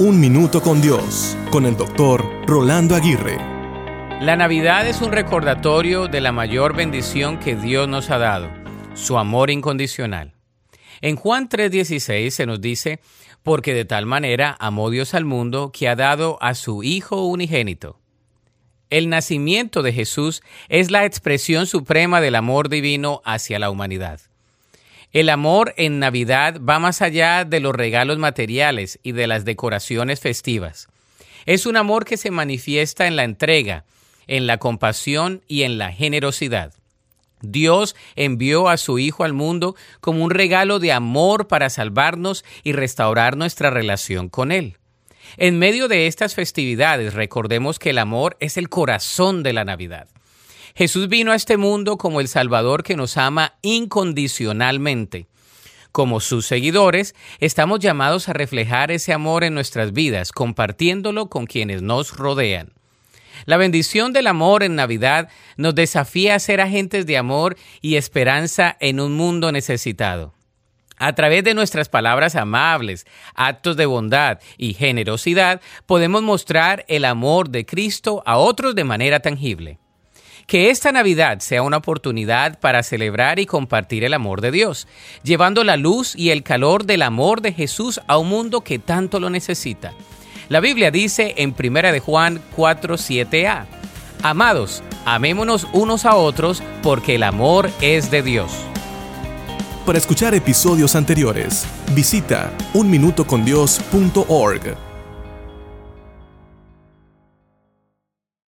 Un Minuto con Dios, con el doctor Rolando Aguirre. La Navidad es un recordatorio de la mayor bendición que Dios nos ha dado, su amor incondicional. En Juan 3:16 se nos dice, porque de tal manera amó Dios al mundo que ha dado a su Hijo unigénito. El nacimiento de Jesús es la expresión suprema del amor divino hacia la humanidad. El amor en Navidad va más allá de los regalos materiales y de las decoraciones festivas. Es un amor que se manifiesta en la entrega, en la compasión y en la generosidad. Dios envió a su Hijo al mundo como un regalo de amor para salvarnos y restaurar nuestra relación con Él. En medio de estas festividades recordemos que el amor es el corazón de la Navidad. Jesús vino a este mundo como el Salvador que nos ama incondicionalmente. Como sus seguidores, estamos llamados a reflejar ese amor en nuestras vidas, compartiéndolo con quienes nos rodean. La bendición del amor en Navidad nos desafía a ser agentes de amor y esperanza en un mundo necesitado. A través de nuestras palabras amables, actos de bondad y generosidad, podemos mostrar el amor de Cristo a otros de manera tangible. Que esta Navidad sea una oportunidad para celebrar y compartir el amor de Dios, llevando la luz y el calor del amor de Jesús a un mundo que tanto lo necesita. La Biblia dice en 1 de Juan 4:7a, Amados, amémonos unos a otros porque el amor es de Dios. Para escuchar episodios anteriores, visita unminutocondios.org.